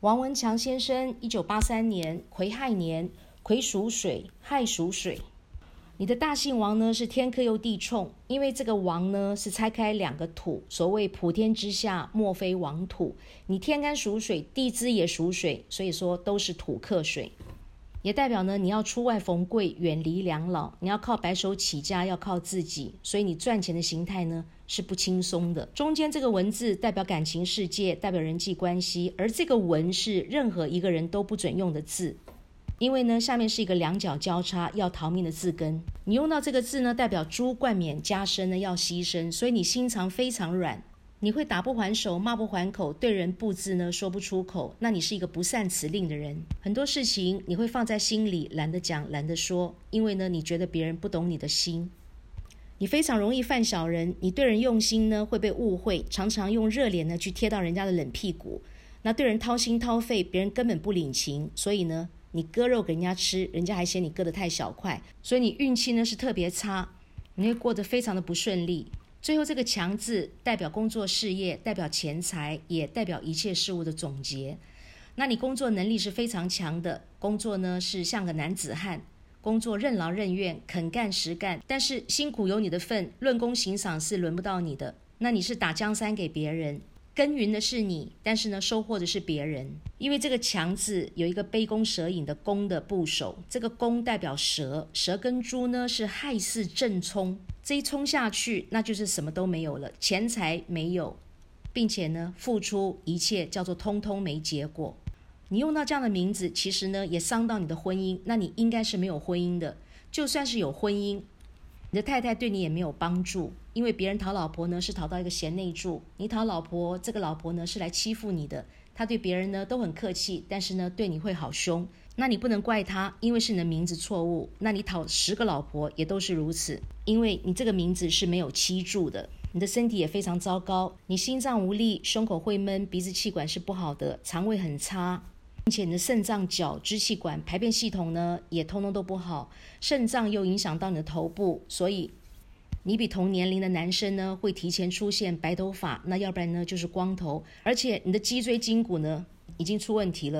王文强先生，一九八三年癸亥年，癸属水，亥属水。你的大姓王呢是天克又地冲，因为这个王呢是拆开两个土，所谓普天之下莫非王土。你天干属水，地支也属水，所以说都是土克水，也代表呢你要出外逢贵，远离两老，你要靠白手起家，要靠自己，所以你赚钱的形态呢是不轻松的。中间这个文字代表感情世界，代表人际关系，而这个文是任何一个人都不准用的字。因为呢，下面是一个两脚交叉要逃命的字根，你用到这个字呢，代表猪冠冕加身呢要牺牲，所以你心肠非常软，你会打不还手，骂不还口，对人不字呢说不出口，那你是一个不善辞令的人，很多事情你会放在心里，懒得讲，懒得说，因为呢，你觉得别人不懂你的心，你非常容易犯小人，你对人用心呢会被误会，常常用热脸呢去贴到人家的冷屁股，那对人掏心掏肺，别人根本不领情，所以呢。你割肉给人家吃，人家还嫌你割得太小块，所以你运气呢是特别差，你会过得非常的不顺利。最后这个强字代表工作事业，代表钱财，也代表一切事物的总结。那你工作能力是非常强的，工作呢是像个男子汉，工作任劳任怨，肯干实干，但是辛苦有你的份，论功行赏是轮不到你的。那你是打江山给别人。耕耘的是你，但是呢，收获的是别人。因为这个“强”字有一个杯弓蛇影的“弓”的部首，这个“弓”代表蛇，蛇跟猪呢是亥巳正冲，这一冲下去，那就是什么都没有了，钱财没有，并且呢，付出一切叫做通通没结果。你用到这样的名字，其实呢，也伤到你的婚姻。那你应该是没有婚姻的，就算是有婚姻。你的太太对你也没有帮助，因为别人讨老婆呢是讨到一个贤内助，你讨老婆，这个老婆呢是来欺负你的。他对别人呢都很客气，但是呢对你会好凶。那你不能怪他，因为是你的名字错误。那你讨十个老婆也都是如此，因为你这个名字是没有七住的。你的身体也非常糟糕，你心脏无力，胸口会闷，鼻子气管是不好的，肠胃很差。并且你的肾脏、脚、支气管、排便系统呢，也通通都不好。肾脏又影响到你的头部，所以你比同年龄的男生呢，会提前出现白头发，那要不然呢就是光头。而且你的脊椎筋骨呢，已经出问题了。